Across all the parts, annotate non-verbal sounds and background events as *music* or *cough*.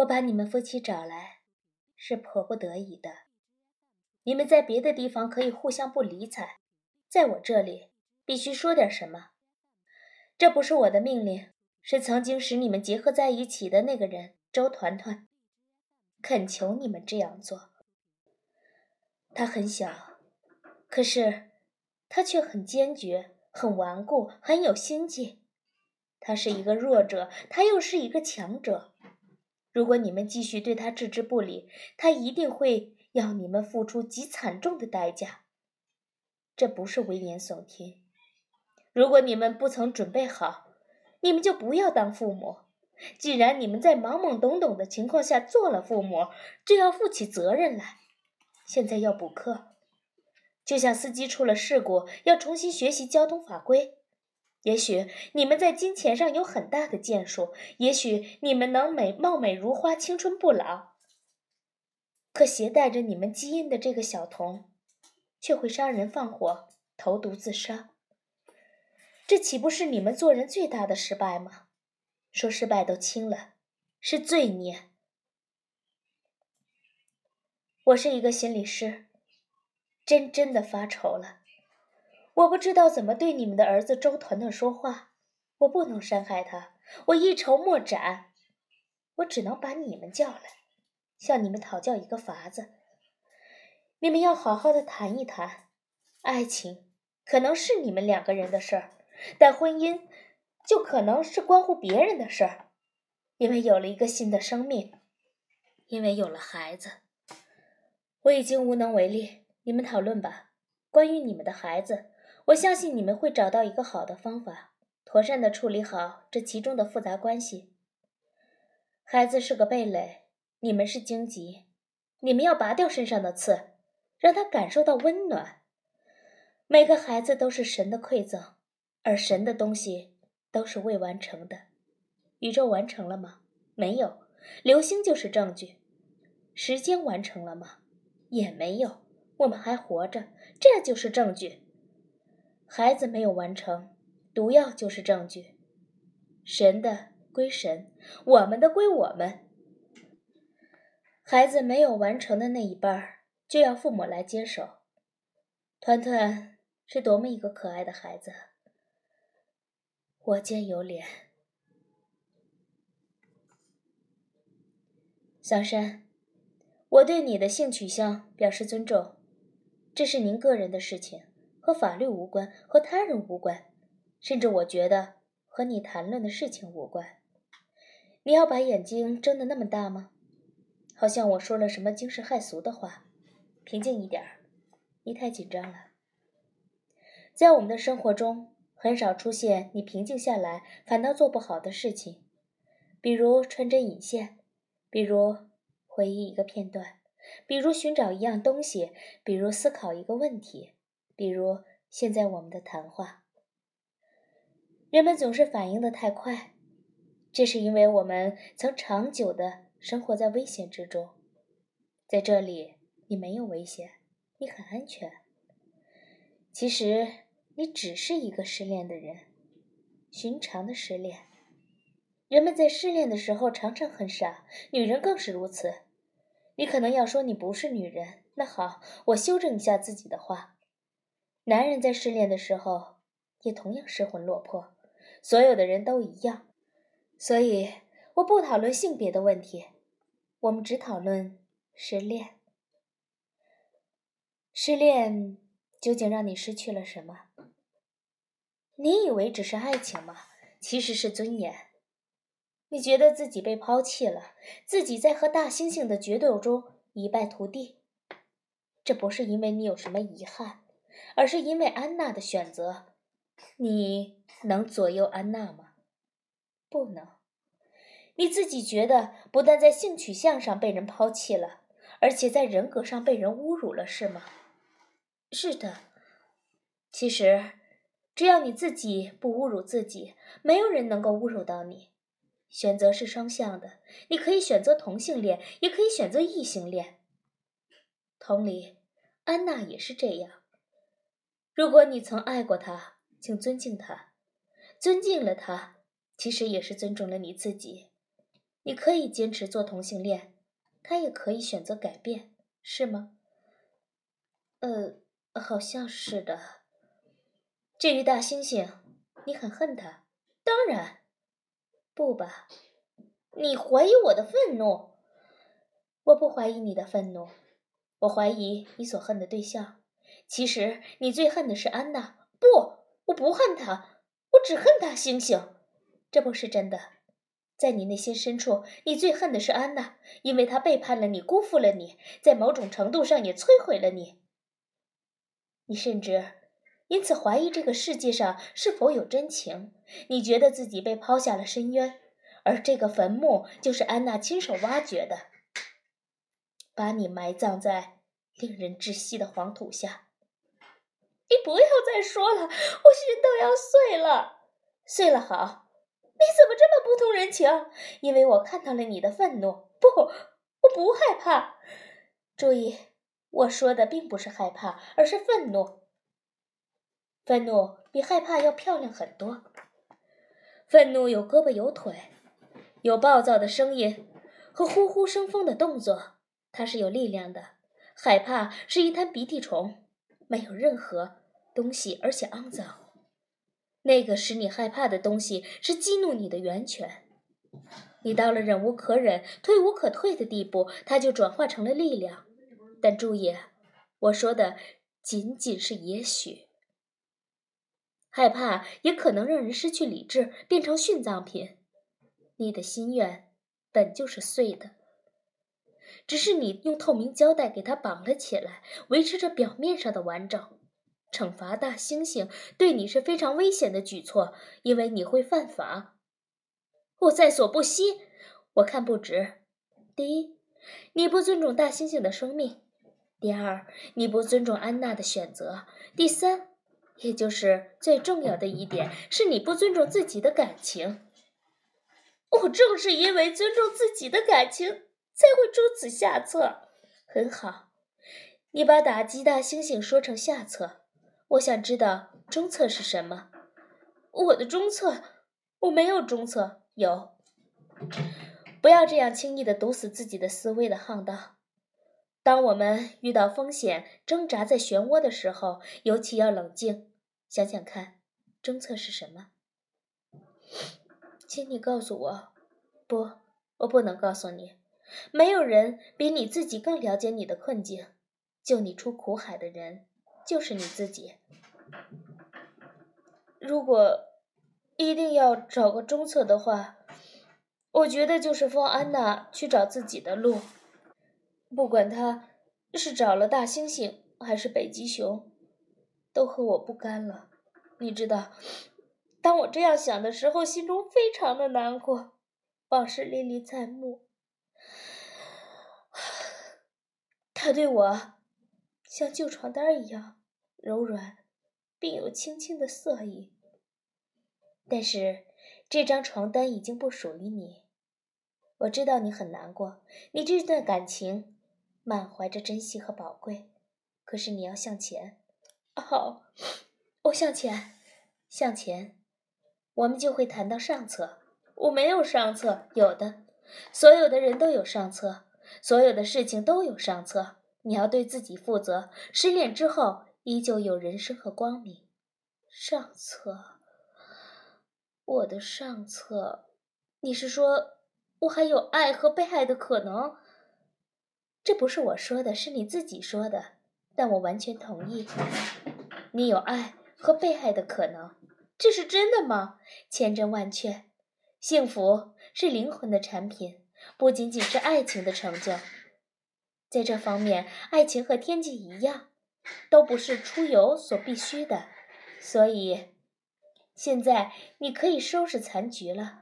我把你们夫妻找来，是迫不得已的。你们在别的地方可以互相不理睬，在我这里必须说点什么。这不是我的命令，是曾经使你们结合在一起的那个人周团团，恳求你们这样做。他很小，可是他却很坚决、很顽固、很有心计。他是一个弱者，他又是一个强者。如果你们继续对他置之不理，他一定会要你们付出极惨重的代价。这不是危言耸听。如果你们不曾准备好，你们就不要当父母。既然你们在懵懵懂懂的情况下做了父母，就要负起责任来。现在要补课，就像司机出了事故要重新学习交通法规。也许你们在金钱上有很大的建树，也许你们能美貌美如花、青春不老。可携带着你们基因的这个小童，却会杀人放火、投毒自杀。这岂不是你们做人最大的失败吗？说失败都轻了，是罪孽。我是一个心理师，真真的发愁了。我不知道怎么对你们的儿子周团团说话，我不能伤害他，我一筹莫展。我只能把你们叫来，向你们讨教一个法子。你们要好好的谈一谈，爱情可能是你们两个人的事儿。但婚姻就可能是关乎别人的事儿，因为有了一个新的生命，因为有了孩子，我已经无能为力。你们讨论吧，关于你们的孩子，我相信你们会找到一个好的方法，妥善的处理好这其中的复杂关系。孩子是个蓓蕾，你们是荆棘，你们要拔掉身上的刺，让他感受到温暖。每个孩子都是神的馈赠。而神的东西都是未完成的，宇宙完成了吗？没有，流星就是证据。时间完成了吗？也没有，我们还活着，这就是证据。孩子没有完成，毒药就是证据。神的归神，我们的归我们。孩子没有完成的那一半，就要父母来接手。团团是多么一个可爱的孩子。我见犹怜，小山，我对你的性取向表示尊重，这是您个人的事情，和法律无关，和他人无关，甚至我觉得和你谈论的事情无关。你要把眼睛睁得那么大吗？好像我说了什么惊世骇俗的话。平静一点儿，你太紧张了。在我们的生活中。很少出现你平静下来反倒做不好的事情，比如穿针引线，比如回忆一个片段，比如寻找一样东西，比如思考一个问题，比如现在我们的谈话。人们总是反应的太快，这是因为我们曾长久的生活在危险之中。在这里，你没有危险，你很安全。其实。你只是一个失恋的人，寻常的失恋。人们在失恋的时候常常很傻，女人更是如此。你可能要说你不是女人，那好，我修正一下自己的话。男人在失恋的时候也同样失魂落魄，所有的人都一样。所以我不讨论性别的问题，我们只讨论失恋。失恋究竟让你失去了什么？你以为只是爱情吗？其实是尊严。你觉得自己被抛弃了，自己在和大猩猩的决斗中一败涂地。这不是因为你有什么遗憾，而是因为安娜的选择。你能左右安娜吗？不能。你自己觉得不但在性取向上被人抛弃了，而且在人格上被人侮辱了，是吗？是的。其实。只要你自己不侮辱自己，没有人能够侮辱到你。选择是双向的，你可以选择同性恋，也可以选择异性恋。同理，安娜也是这样。如果你曾爱过他，请尊敬他，尊敬了他，其实也是尊重了你自己。你可以坚持做同性恋，他也可以选择改变，是吗？呃，好像是的。至于大猩猩，你很恨他？当然，不吧？你怀疑我的愤怒？我不怀疑你的愤怒，我怀疑你所恨的对象。其实你最恨的是安娜。不，我不恨她，我只恨大猩猩。这不是真的。在你内心深处，你最恨的是安娜，因为她背叛了你，辜负了你，在某种程度上也摧毁了你。你甚至因此怀疑这个世界上是否有真情。你觉得自己被抛下了深渊，而这个坟墓就是安娜亲手挖掘的，把你埋葬在令人窒息的黄土下。你不要再说了，我心都要碎了。碎了好，你怎么这么不通人情？因为我看到了你的愤怒。不，我不害怕。注意。我说的并不是害怕，而是愤怒。愤怒比害怕要漂亮很多。愤怒有胳膊有腿，有暴躁的声音和呼呼生风的动作，它是有力量的。害怕是一滩鼻涕虫，没有任何东西，而且肮脏。那个使你害怕的东西是激怒你的源泉。你到了忍无可忍、退无可退的地步，它就转化成了力量。但注意，我说的仅仅是也许。害怕也可能让人失去理智，变成殉葬品。你的心愿本就是碎的，只是你用透明胶带给它绑了起来，维持着表面上的完整。惩罚大猩猩对你是非常危险的举措，因为你会犯法。我在所不惜。我看不值。第一，你不尊重大猩猩的生命。第二，你不尊重安娜的选择；第三，也就是最重要的一点，是你不尊重自己的感情。我正是因为尊重自己的感情，才会出此下策。很好，你把打击大猩猩说成下策。我想知道中策是什么？我的中策，我没有中策。有，不要这样轻易的堵死自己的思维的巷道。当我们遇到风险、挣扎在漩涡的时候，尤其要冷静，想想看，中策是什么？请你告诉我。不，我不能告诉你。没有人比你自己更了解你的困境。救你出苦海的人，就是你自己。如果一定要找个中策的话，我觉得就是放安娜去找自己的路。不管他是找了大猩猩还是北极熊，都和我不干了。你知道，当我这样想的时候，心中非常的难过，往事历历在目。*sighs* 他对我像旧床单一样柔软，并有轻轻的色意。但是这张床单已经不属于你。我知道你很难过，你这段感情。满怀着珍惜和宝贵，可是你要向前。好，我向前，向前，我们就会谈到上策。我没有上策，有的，所有的人都有上策，所有的事情都有上策。你要对自己负责。失恋之后，依旧有人生和光明。上策，我的上策，你是说我还有爱和被爱的可能？这不是我说的，是你自己说的，但我完全同意。你有爱和被爱的可能，这是真的吗？千真万确。幸福是灵魂的产品，不仅仅是爱情的成就。在这方面，爱情和天气一样，都不是出游所必须的。所以，现在你可以收拾残局了。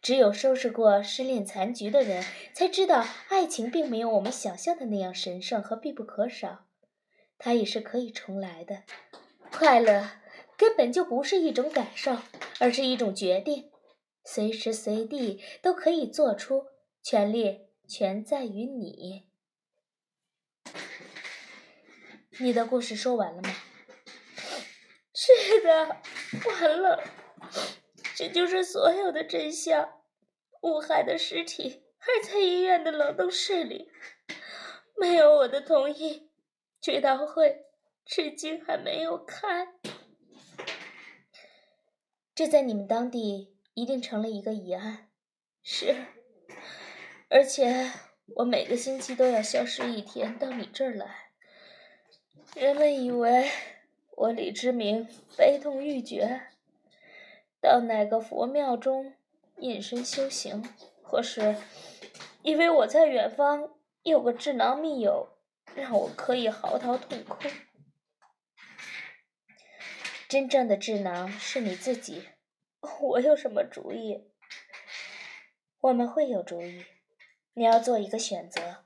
只有收拾过失恋残局的人，才知道爱情并没有我们想象的那样神圣和必不可少，它也是可以重来的。快乐根本就不是一种感受，而是一种决定，随时随地都可以做出。权利全在于你。你的故事说完了吗？是的，完了。这就是所有的真相，乌海的尸体还在医院的冷冻室里，没有我的同意，追悼会至今还没有开。这在你们当地一定成了一个疑案。是，而且我每个星期都要消失一天到你这儿来。人们以为我李之明悲痛欲绝，到哪个佛庙中隐身修行，或是以为我在远方有个智囊密友，让我可以嚎啕痛哭。真正的智囊是你自己，我有什么主意？我们会有主意。你要做一个选择，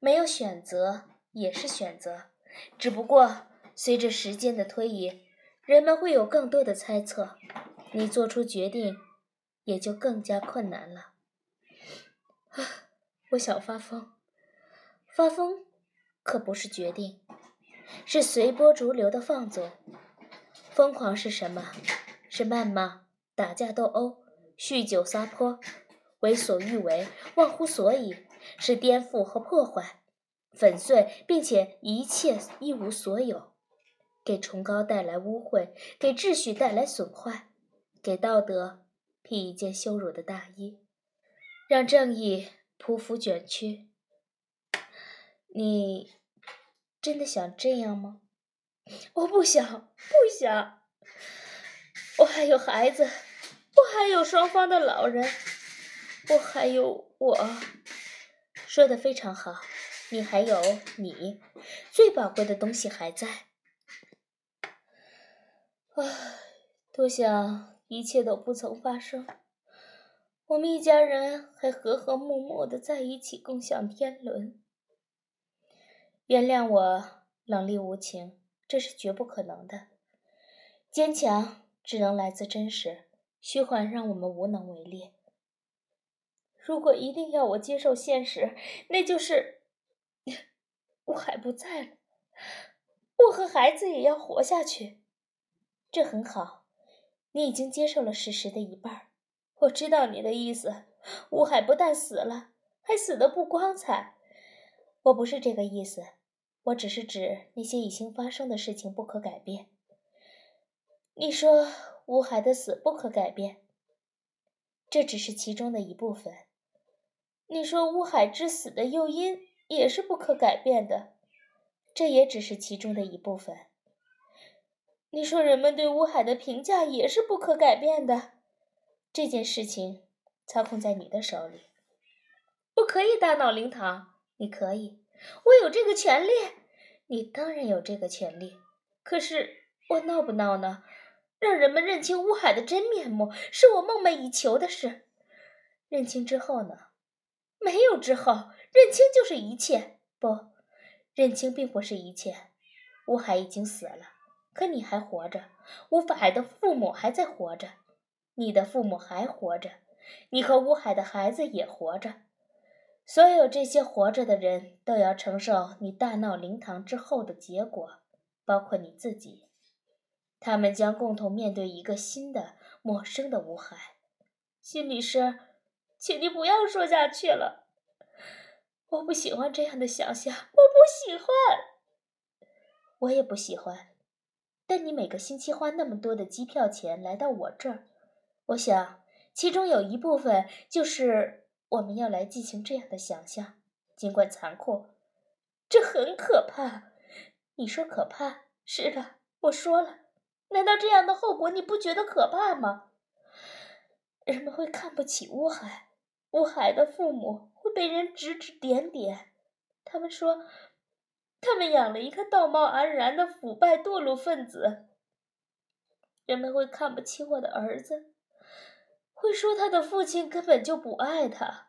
没有选择也是选择。只不过，随着时间的推移，人们会有更多的猜测，你做出决定也就更加困难了。啊 *sighs* 我想发疯，发疯可不是决定，是随波逐流的放纵。疯狂是什么？是谩骂、打架斗殴、酗酒撒泼、为所欲为、忘乎所以，是颠覆和破坏。粉碎，并且一切一无所有，给崇高带来污秽，给秩序带来损坏，给道德披一件羞辱的大衣，让正义匍匐卷曲。你真的想这样吗？我不想，不想。我还有孩子，我还有双方的老人，我还有我。说的非常好。你还有你最宝贵的东西还在，唉，多想一切都不曾发生，我们一家人还和和睦睦的在一起共享天伦。原谅我冷厉无情，这是绝不可能的。坚强只能来自真实，虚幻让我们无能为力。如果一定要我接受现实，那就是。我还不在了，我和孩子也要活下去，这很好。你已经接受了事实的一半，我知道你的意思。乌海不但死了，还死得不光彩。我不是这个意思，我只是指那些已经发生的事情不可改变。你说乌海的死不可改变，这只是其中的一部分。你说乌海之死的诱因。也是不可改变的，这也只是其中的一部分。你说人们对乌海的评价也是不可改变的，这件事情操控在你的手里。我可以大闹灵堂，你可以，我有这个权利，你当然有这个权利。可是我闹不闹呢？让人们认清乌海的真面目，是我梦寐以求的事。认清之后呢？没有之后，认清就是一切。不，认清并不是一切。乌海已经死了，可你还活着。乌海的父母还在活着，你的父母还活着，你和乌海的孩子也活着。所有这些活着的人都要承受你大闹灵堂之后的结果，包括你自己。他们将共同面对一个新的、陌生的乌海。心理师。请你不要说下去了，我不喜欢这样的想象，我不喜欢，我也不喜欢。但你每个星期花那么多的机票钱来到我这儿，我想其中有一部分就是我们要来进行这样的想象，尽管残酷，这很可怕。你说可怕？是的，我说了。难道这样的后果你不觉得可怕吗？人们会看不起乌海。乌海的父母会被人指指点点，他们说，他们养了一个道貌岸然的腐败堕落分子。人们会看不起我的儿子，会说他的父亲根本就不爱他，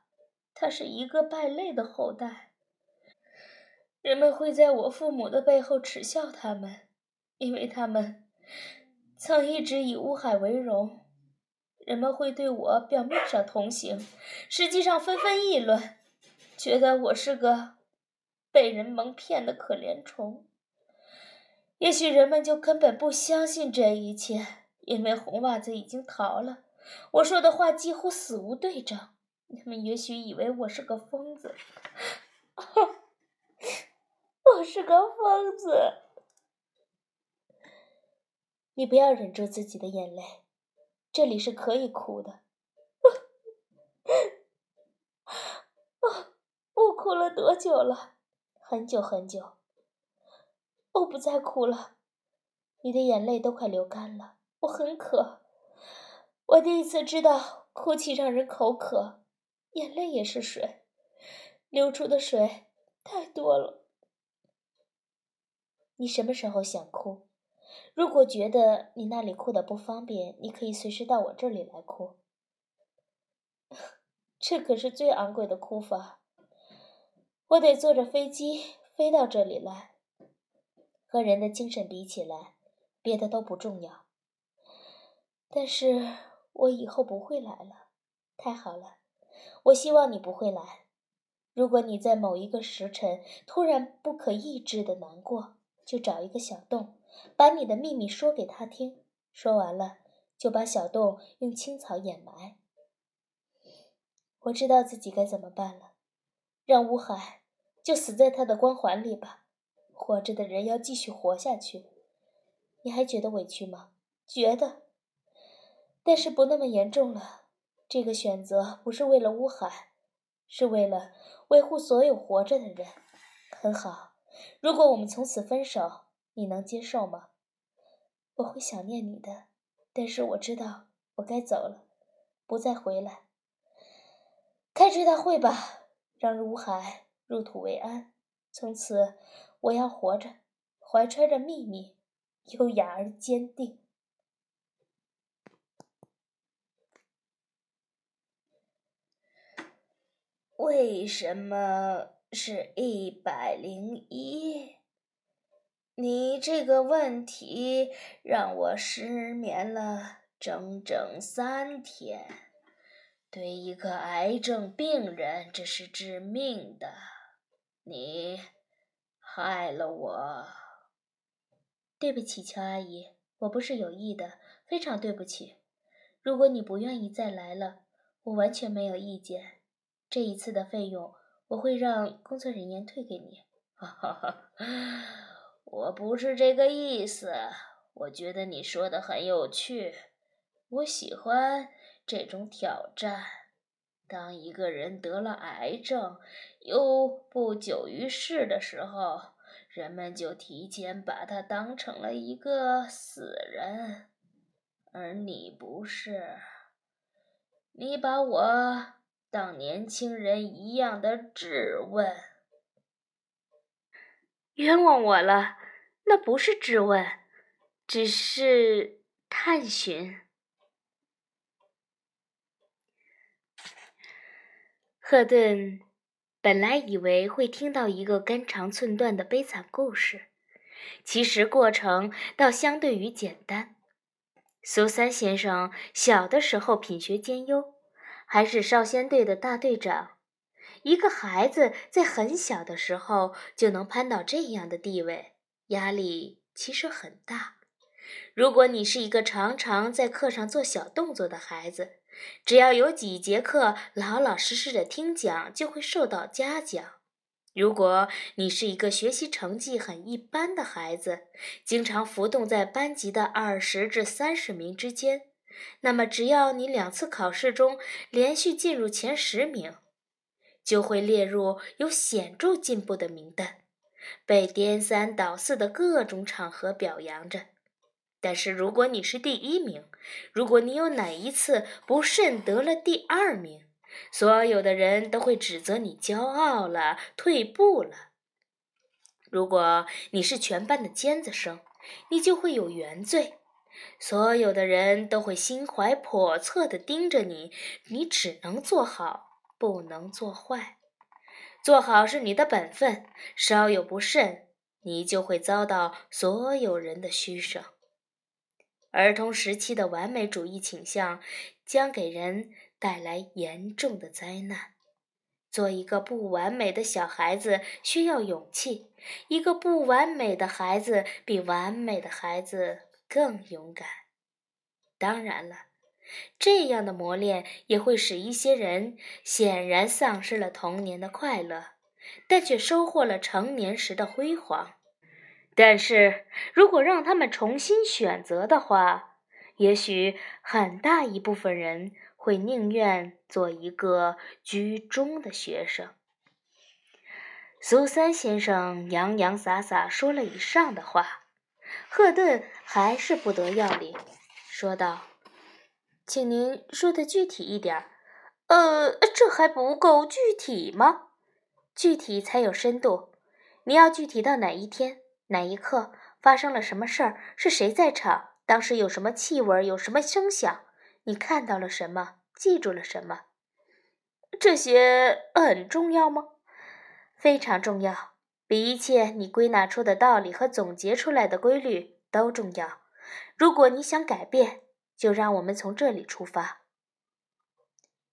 他是一个败类的后代。人们会在我父母的背后耻笑他们，因为他们曾一直以乌海为荣。人们会对我表面上同情，实际上纷纷议论，觉得我是个被人蒙骗的可怜虫。也许人们就根本不相信这一切，因为红袜子已经逃了。我说的话几乎死无对证，他们也许以为我是个疯子，*laughs* 我是个疯子。你不要忍住自己的眼泪，这里是可以哭的。*laughs* 我哭了多久了？很久很久。我不再哭了，你的眼泪都快流干了。我很渴，我第一次知道哭泣让人口渴。眼泪也是水，流出的水太多了。你什么时候想哭？如果觉得你那里哭的不方便，你可以随时到我这里来哭。*laughs* 这可是最昂贵的哭法，我得坐着飞机飞到这里来。和人的精神比起来，别的都不重要。但是我以后不会来了，太好了。我希望你不会来。如果你在某一个时辰突然不可抑制的难过，就找一个小洞，把你的秘密说给他听。说完了，就把小洞用青草掩埋。我知道自己该怎么办了。让乌海就死在他的光环里吧。活着的人要继续活下去。你还觉得委屈吗？觉得，但是不那么严重了。这个选择不是为了乌海，是为了维护所有活着的人。很好，如果我们从此分手，你能接受吗？我会想念你的，但是我知道我该走了，不再回来。开追悼会吧，让如海入土为安。从此，我要活着，怀揣着秘密，优雅而坚定。为什么是一百零一？你这个问题让我失眠了整整三天。对一个癌症病人，这是致命的。你害了我。对不起，乔阿姨，我不是有意的，非常对不起。如果你不愿意再来了，我完全没有意见。这一次的费用我会让工作人员退给你。哈哈哈，我不是这个意思。我觉得你说的很有趣，我喜欢这种挑战。当一个人得了癌症又不久于世的时候，人们就提前把他当成了一个死人，而你不是。你把我。当年轻人一样的质问，冤枉我了。那不是质问，只是探寻。赫顿本来以为会听到一个肝肠寸断的悲惨故事，其实过程倒相对于简单。苏三先生小的时候品学兼优。还是少先队的大队长，一个孩子在很小的时候就能攀到这样的地位，压力其实很大。如果你是一个常常在课上做小动作的孩子，只要有几节课老老实实的听讲，就会受到嘉奖。如果你是一个学习成绩很一般的孩子，经常浮动在班级的二十至三十名之间。那么，只要你两次考试中连续进入前十名，就会列入有显著进步的名单，被颠三倒四的各种场合表扬着。但是，如果你是第一名，如果你有哪一次不慎得了第二名，所有的人都会指责你骄傲了、退步了。如果你是全班的尖子生，你就会有原罪。所有的人都会心怀叵测地盯着你，你只能做好，不能做坏。做好是你的本分，稍有不慎，你就会遭到所有人的嘘声。儿童时期的完美主义倾向将给人带来严重的灾难。做一个不完美的小孩子需要勇气，一个不完美的孩子比完美的孩子。更勇敢。当然了，这样的磨练也会使一些人显然丧失了童年的快乐，但却收获了成年时的辉煌。但是如果让他们重新选择的话，也许很大一部分人会宁愿做一个居中的学生。苏三先生洋洋洒洒说了以上的话，赫顿还是不得要领，说道：“请您说的具体一点。呃，这还不够具体吗？具体才有深度。你要具体到哪一天、哪一刻发生了什么事儿？是谁在场？当时有什么气味？有什么声响？你看到了什么？记住了什么？这些很重要吗？”非常重要，比一切你归纳出的道理和总结出来的规律都重要。如果你想改变，就让我们从这里出发。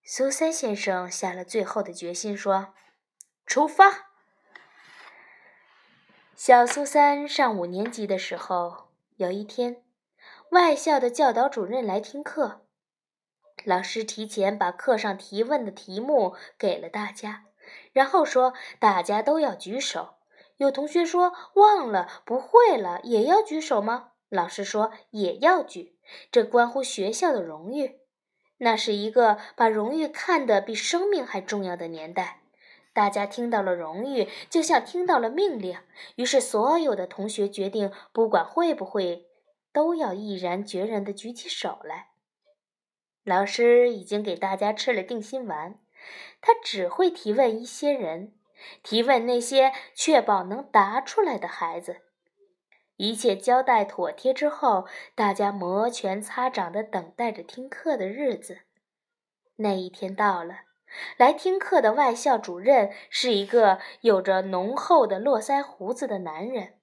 苏三先生下了最后的决心，说：“出发。”小苏三上五年级的时候，有一天，外校的教导主任来听课，老师提前把课上提问的题目给了大家。然后说：“大家都要举手。”有同学说：“忘了，不会了，也要举手吗？”老师说：“也要举，这关乎学校的荣誉。那是一个把荣誉看得比生命还重要的年代。大家听到了荣誉，就像听到了命令。于是，所有的同学决定，不管会不会，都要毅然决然地举起手来。老师已经给大家吃了定心丸。他只会提问一些人，提问那些确保能答出来的孩子。一切交代妥帖之后，大家摩拳擦掌地等待着听课的日子。那一天到了，来听课的外校主任是一个有着浓厚的络腮胡子的男人。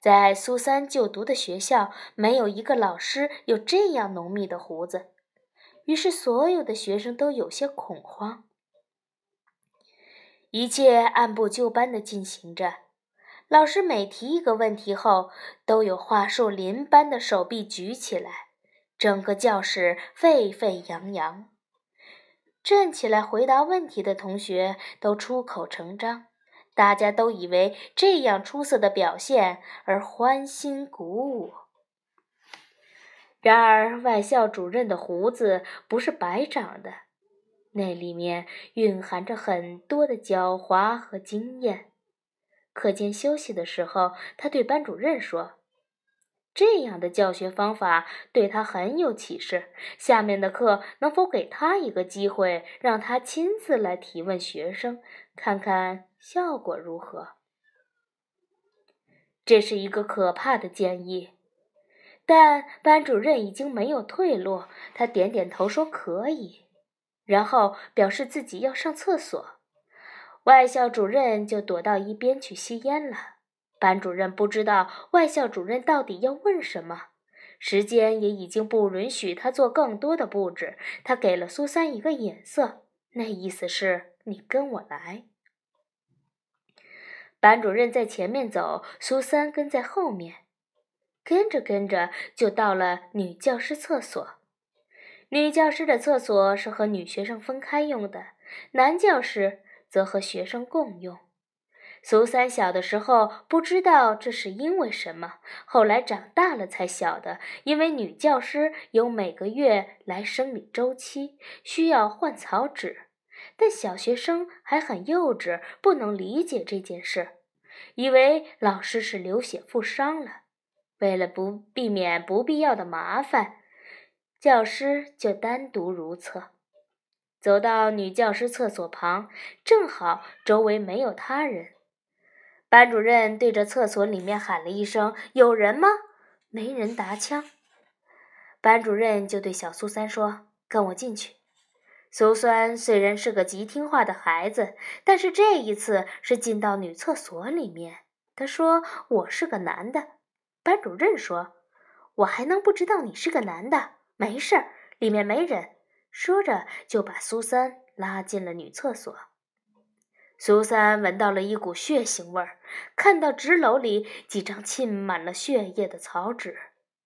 在苏三就读的学校，没有一个老师有这样浓密的胡子。于是，所有的学生都有些恐慌。一切按部就班地进行着。老师每提一个问题后，都有桦树林般的手臂举起来，整个教室沸沸扬扬。站起来回答问题的同学都出口成章，大家都以为这样出色的表现而欢欣鼓舞。然而，外校主任的胡子不是白长的，那里面蕴含着很多的狡猾和经验。课间休息的时候，他对班主任说：“这样的教学方法对他很有启示。下面的课能否给他一个机会，让他亲自来提问学生，看看效果如何？”这是一个可怕的建议。但班主任已经没有退路，他点点头说可以，然后表示自己要上厕所。外校主任就躲到一边去吸烟了。班主任不知道外校主任到底要问什么，时间也已经不允许他做更多的布置。他给了苏三一个眼色，那意思是你跟我来。班主任在前面走，苏三跟在后面。跟着跟着，就到了女教师厕所。女教师的厕所是和女学生分开用的，男教师则和学生共用。苏三小的时候不知道这是因为什么，后来长大了才晓得，因为女教师有每个月来生理周期，需要换草纸。但小学生还很幼稚，不能理解这件事，以为老师是流血负伤了。为了不避免不必要的麻烦，教师就单独如厕。走到女教师厕所旁，正好周围没有他人。班主任对着厕所里面喊了一声：“有人吗？”没人答腔。班主任就对小苏三说：“跟我进去。”苏三虽然是个极听话的孩子，但是这一次是进到女厕所里面。他说：“我是个男的。”班主任说：“我还能不知道你是个男的？没事儿，里面没人。”说着就把苏三拉进了女厕所。苏三闻到了一股血腥味儿，看到纸篓里几张浸满了血液的草纸，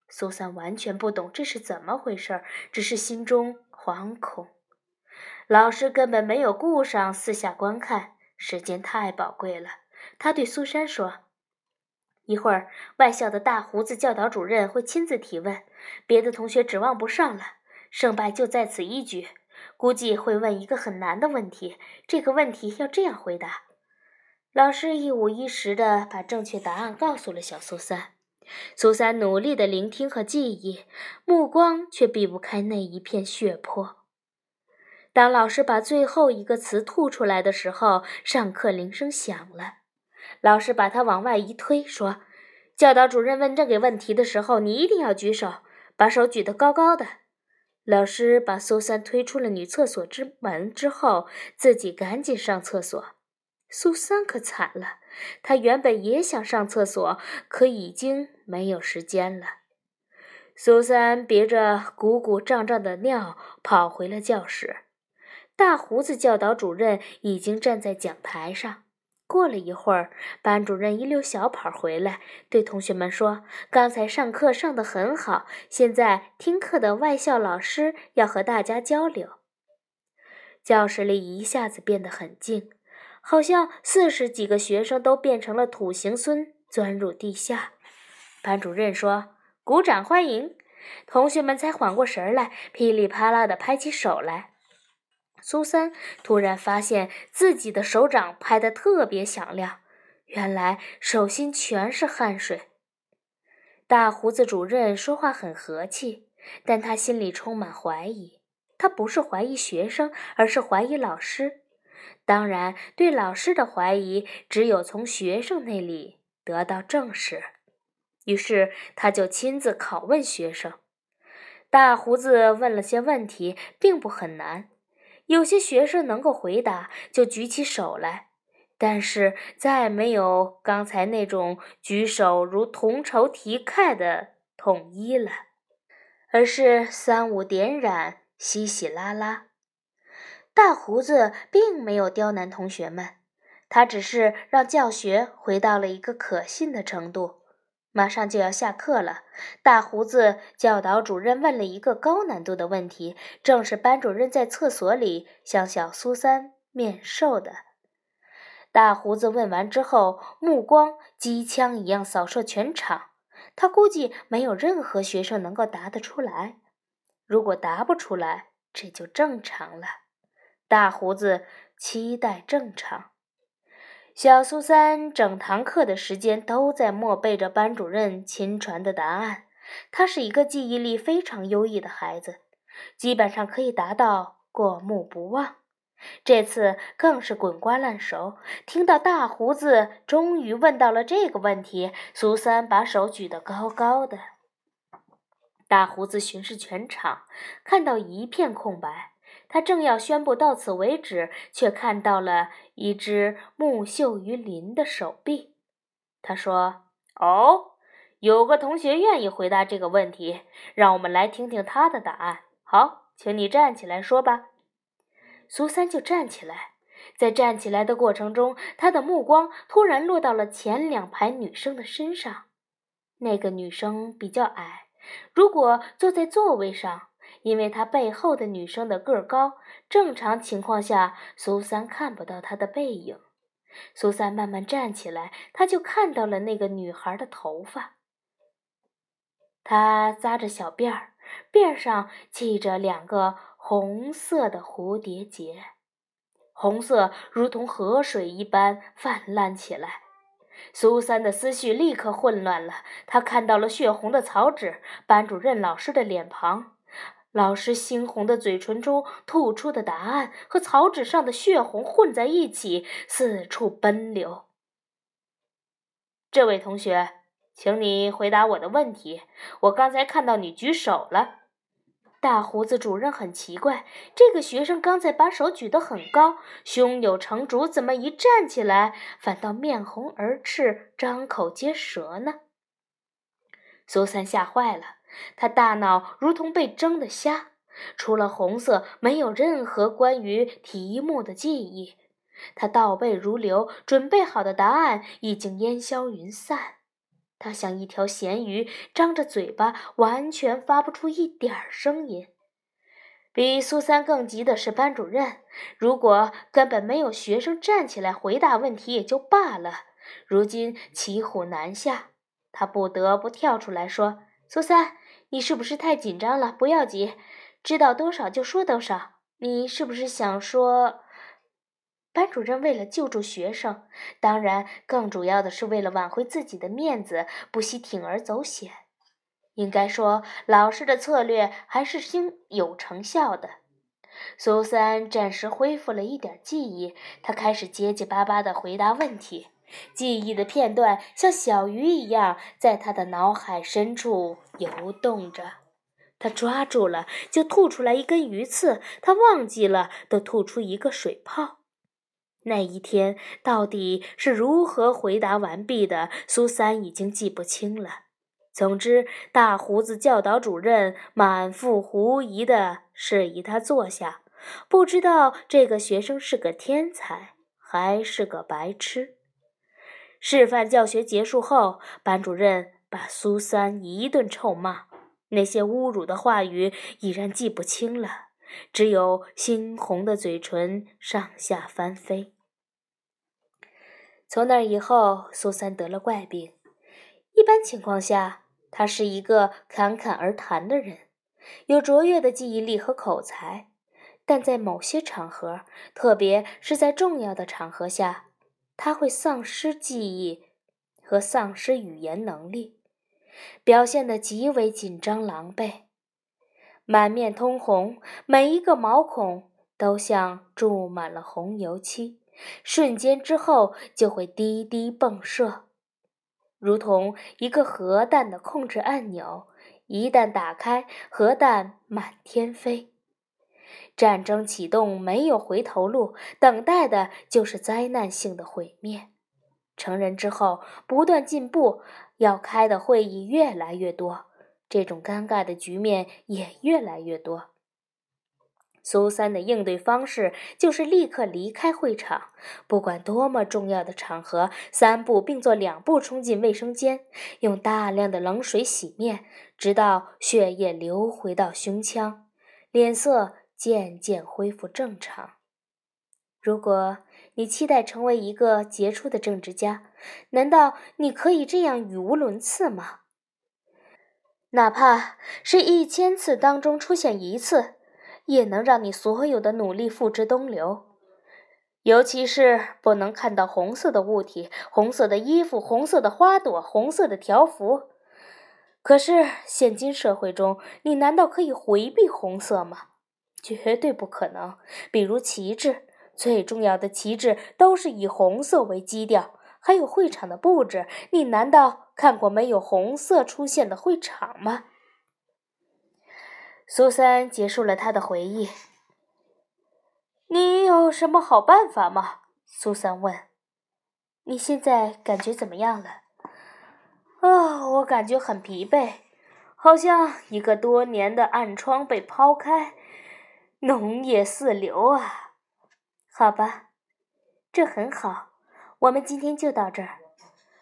苏三完全不懂这是怎么回事儿，只是心中惶恐。老师根本没有顾上四下观看，时间太宝贵了。他对苏珊说：“一会儿，外校的大胡子教导主任会亲自提问，别的同学指望不上了，胜败就在此一举。估计会问一个很难的问题，这个问题要这样回答。”老师一五一十地把正确答案告诉了小苏三。苏三努力地聆听和记忆，目光却避不开那一片血泊。当老师把最后一个词吐出来的时候，上课铃声响了。老师把他往外一推，说：“教导主任问这个问题的时候，你一定要举手，把手举得高高的。”老师把苏三推出了女厕所之门之后，自己赶紧上厕所。苏三可惨了，他原本也想上厕所，可已经没有时间了。苏三憋着鼓鼓胀胀的尿，跑回了教室。大胡子教导主任已经站在讲台上。过了一会儿，班主任一溜小跑回来，对同学们说：“刚才上课上得很好，现在听课的外校老师要和大家交流。”教室里一下子变得很静，好像四十几个学生都变成了土行孙，钻入地下。班主任说：“鼓掌欢迎！”同学们才缓过神来，噼里啪啦地拍起手来。苏三突然发现自己的手掌拍得特别响亮，原来手心全是汗水。大胡子主任说话很和气，但他心里充满怀疑。他不是怀疑学生，而是怀疑老师。当然，对老师的怀疑只有从学生那里得到证实。于是，他就亲自拷问学生。大胡子问了些问题，并不很难。有些学生能够回答，就举起手来，但是再没有刚才那种举手如同仇敌忾的统一了，而是三五点染，稀稀拉拉。大胡子并没有刁难同学们，他只是让教学回到了一个可信的程度。马上就要下课了，大胡子教导主任问了一个高难度的问题，正是班主任在厕所里向小苏三面授的。大胡子问完之后，目光机枪一样扫射全场。他估计没有任何学生能够答得出来。如果答不出来，这就正常了。大胡子期待正常。小苏三整堂课的时间都在默背着班主任亲传的答案。他是一个记忆力非常优异的孩子，基本上可以达到过目不忘。这次更是滚瓜烂熟。听到大胡子终于问到了这个问题，苏三把手举得高高的。大胡子巡视全场，看到一片空白。他正要宣布到此为止，却看到了一只木秀于林的手臂。他说：“哦，有个同学愿意回答这个问题，让我们来听听他的答案。好，请你站起来说吧。”苏三就站起来，在站起来的过程中，他的目光突然落到了前两排女生的身上。那个女生比较矮，如果坐在座位上。因为他背后的女生的个儿高，正常情况下苏三看不到她的背影。苏三慢慢站起来，他就看到了那个女孩的头发。她扎着小辫儿，辫上系着两个红色的蝴蝶结，红色如同河水一般泛滥起来。苏三的思绪立刻混乱了，他看到了血红的草纸，班主任老师的脸庞。老师猩红的嘴唇中吐出的答案和草纸上的血红混在一起，四处奔流。这位同学，请你回答我的问题。我刚才看到你举手了。大胡子主任很奇怪，这个学生刚才把手举得很高，胸有成竹，怎么一站起来反倒面红耳赤，张口结舌呢？苏三吓坏了。他大脑如同被蒸的虾，除了红色，没有任何关于题目的记忆。他倒背如流，准备好的答案已经烟消云散。他像一条咸鱼，张着嘴巴，完全发不出一点声音。比苏三更急的是班主任。如果根本没有学生站起来回答问题也就罢了，如今骑虎难下，他不得不跳出来说：“苏三，你是不是太紧张了？不要急，知道多少就说多少。你是不是想说？”班主任为了救助学生，当然更主要的是为了挽回自己的面子，不惜铤而走险。应该说，老师的策略还是经有成效的。苏三暂时恢复了一点记忆，他开始结结巴巴地回答问题，记忆的片段像小鱼一样在他的脑海深处游动着。他抓住了，就吐出来一根鱼刺；他忘记了，都吐出一个水泡。那一天到底是如何回答完毕的？苏三已经记不清了。总之，大胡子教导主任满腹狐疑地示意他坐下，不知道这个学生是个天才还是个白痴。示范教学结束后，班主任把苏三一顿臭骂，那些侮辱的话语已然记不清了。只有猩红的嘴唇上下翻飞。从那以后，苏三得了怪病。一般情况下，他是一个侃侃而谈的人，有卓越的记忆力和口才。但在某些场合，特别是在重要的场合下，他会丧失记忆和丧失语言能力，表现得极为紧张狼狈。满面通红，每一个毛孔都像注满了红油漆，瞬间之后就会滴滴迸射，如同一个核弹的控制按钮，一旦打开，核弹满天飞。战争启动没有回头路，等待的就是灾难性的毁灭。成人之后不断进步，要开的会议越来越多。这种尴尬的局面也越来越多。苏三的应对方式就是立刻离开会场，不管多么重要的场合，三步并作两步冲进卫生间，用大量的冷水洗面，直到血液流回到胸腔，脸色渐渐恢复正常。如果你期待成为一个杰出的政治家，难道你可以这样语无伦次吗？哪怕是一千次当中出现一次，也能让你所有的努力付之东流。尤其是不能看到红色的物体、红色的衣服、红色的花朵、红色的条幅。可是现今社会中，你难道可以回避红色吗？绝对不可能。比如旗帜，最重要的旗帜都是以红色为基调。还有会场的布置，你难道看过没有红色出现的会场吗？苏三结束了他的回忆。你有什么好办法吗？苏三问。你现在感觉怎么样了？啊，我感觉很疲惫，好像一个多年的暗疮被抛开，农业四流啊。好吧，这很好。我们今天就到这儿。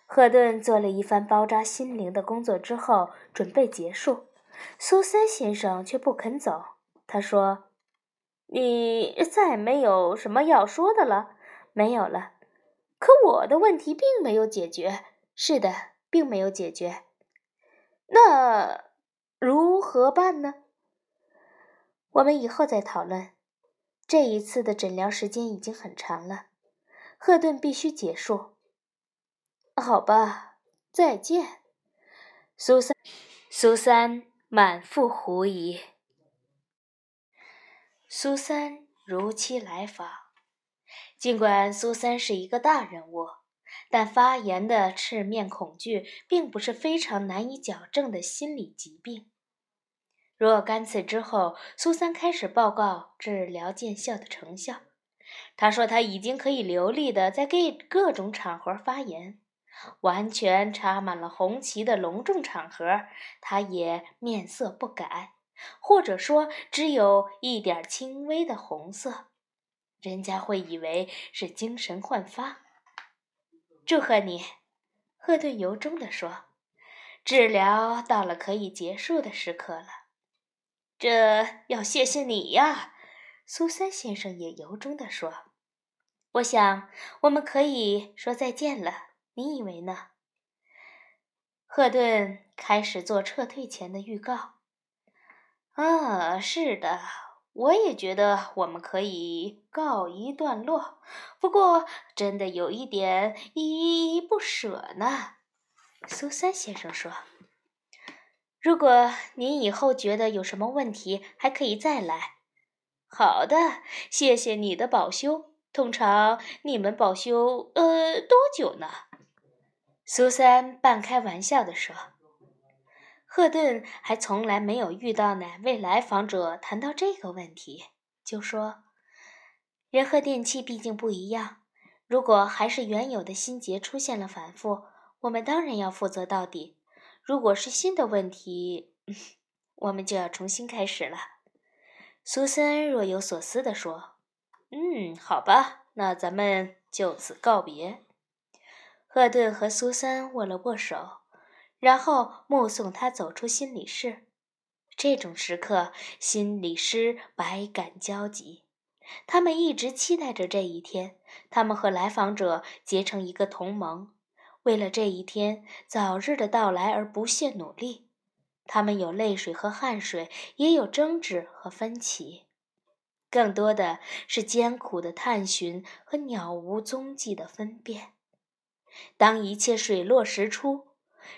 赫顿做了一番包扎心灵的工作之后，准备结束。苏三先生却不肯走。他说：“你再没有什么要说的了？没有了。可我的问题并没有解决。是的，并没有解决。那如何办呢？我们以后再讨论。这一次的诊疗时间已经很长了。”赫顿必须结束。好吧，再见。苏三，苏三满腹狐疑。苏三如期来访。尽管苏三是一个大人物，但发言的赤面恐惧并不是非常难以矫正的心理疾病。若干次之后，苏三开始报告治疗见效的成效。他说他已经可以流利的在各各种场合发言，完全插满了红旗的隆重场合，他也面色不改，或者说只有一点轻微的红色，人家会以为是精神焕发。祝贺你，赫顿由衷地说。治疗到了可以结束的时刻了。这要谢谢你呀，苏三先生也由衷地说。我想我们可以说再见了，你以为呢？赫顿开始做撤退前的预告。啊，是的，我也觉得我们可以告一段落。不过，真的有一点依依不舍呢。苏三先生说：“如果您以后觉得有什么问题，还可以再来。”好的，谢谢你的保修。通常你们保修呃多久呢？苏三半开玩笑地说。赫顿还从来没有遇到哪位来访者谈到这个问题，就说：“人和电器毕竟不一样，如果还是原有的心结出现了反复，我们当然要负责到底；如果是新的问题，*laughs* 我们就要重新开始了。”苏森若有所思地说：“嗯，好吧，那咱们就此告别。”赫顿和苏珊握了握手。然后目送他走出心理室，这种时刻，心理师百感交集。他们一直期待着这一天，他们和来访者结成一个同盟，为了这一天早日的到来而不懈努力。他们有泪水和汗水，也有争执和分歧，更多的是艰苦的探寻和鸟无踪迹的分辨。当一切水落石出。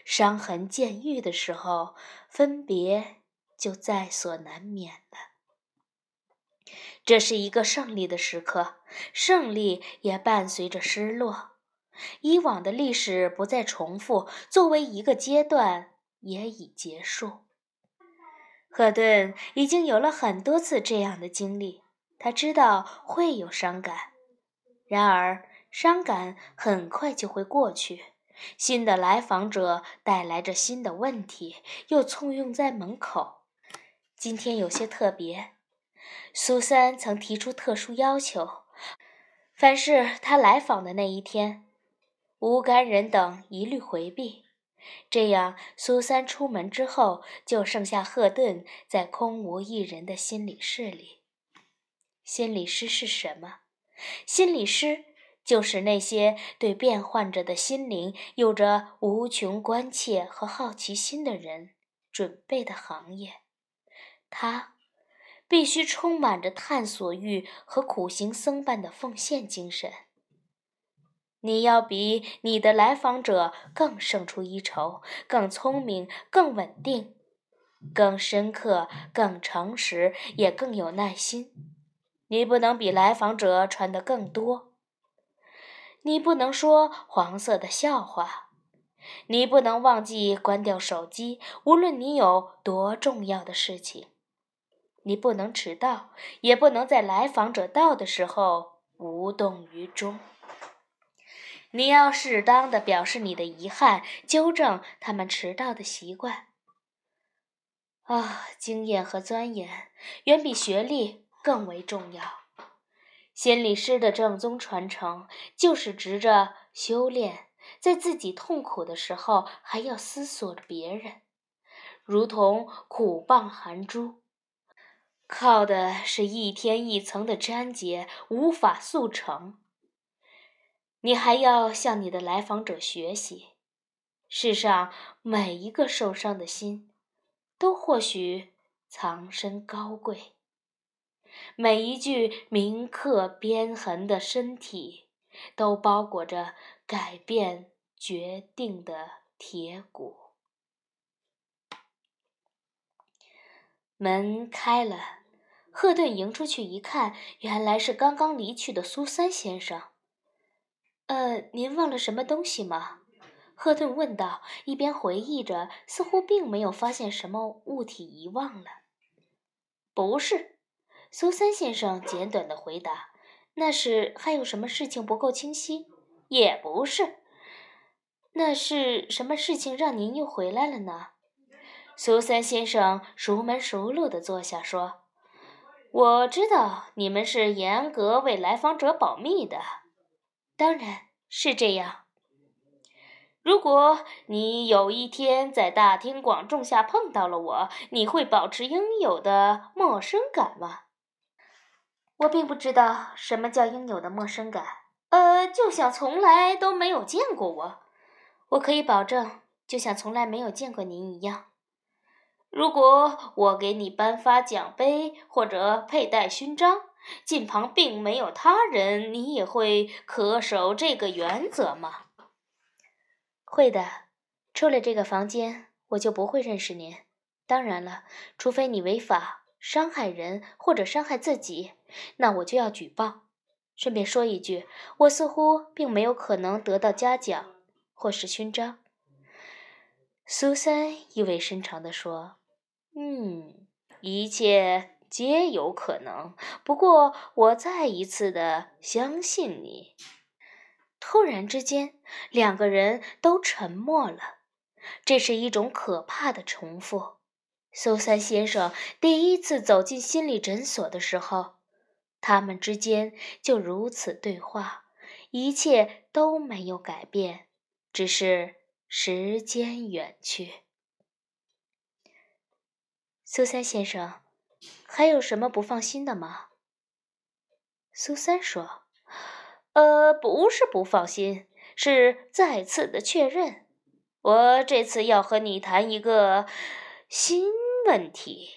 伤痕渐愈的时候，分别就在所难免了。这是一个胜利的时刻，胜利也伴随着失落。以往的历史不再重复，作为一个阶段也已结束。赫顿已经有了很多次这样的经历，他知道会有伤感，然而伤感很快就会过去。新的来访者带来着新的问题，又簇拥在门口。今天有些特别。苏三曾提出特殊要求：凡是他来访的那一天，无干人等一律回避。这样，苏三出门之后，就剩下赫顿在空无一人的心理室里。心理师是什么？心理师。就是那些对变幻着的心灵有着无穷关切和好奇心的人准备的行业，他必须充满着探索欲和苦行僧般的奉献精神。你要比你的来访者更胜出一筹，更聪明，更稳定，更深刻，更诚实，也更有耐心。你不能比来访者穿的更多。你不能说黄色的笑话，你不能忘记关掉手机，无论你有多重要的事情。你不能迟到，也不能在来访者到的时候无动于衷。你要适当的表示你的遗憾，纠正他们迟到的习惯。啊，经验和钻研远比学历更为重要。心理师的正宗传承，就是执着修炼，在自己痛苦的时候，还要思索着别人，如同苦棒含珠，靠的是一天一层的粘结，无法速成。你还要向你的来访者学习，世上每一个受伤的心，都或许藏身高贵。每一具铭刻鞭痕的身体，都包裹着改变决定的铁骨。门开了，赫顿迎出去一看，原来是刚刚离去的苏三先生。呃，您忘了什么东西吗？赫顿问道，一边回忆着，似乎并没有发现什么物体遗忘了。不是。苏三先生简短的回答：“那是还有什么事情不够清晰？也不是。那是什么事情让您又回来了呢？”苏三先生熟门熟路的坐下说：“我知道你们是严格为来访者保密的，当然是这样。如果你有一天在大庭广众下碰到了我，你会保持应有的陌生感吗？我并不知道什么叫应有的陌生感。呃，就像从来都没有见过我。我可以保证，就像从来没有见过您一样。如果我给你颁发奖杯或者佩戴勋章，近旁并没有他人，你也会恪守这个原则吗？会的。出了这个房间，我就不会认识您。当然了，除非你违法伤害人或者伤害自己，那我就要举报。顺便说一句，我似乎并没有可能得到嘉奖或是勋章。苏珊意味深长地说。嗯，一切皆有可能。不过，我再一次的相信你。突然之间，两个人都沉默了。这是一种可怕的重复。苏三先生第一次走进心理诊所的时候，他们之间就如此对话，一切都没有改变，只是时间远去。苏三先生，还有什么不放心的吗？苏三说：“呃，不是不放心，是再次的确认。我这次要和你谈一个新问题。”